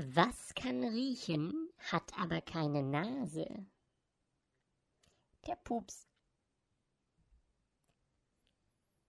Was kann riechen, hat aber keine Nase? Der Pups.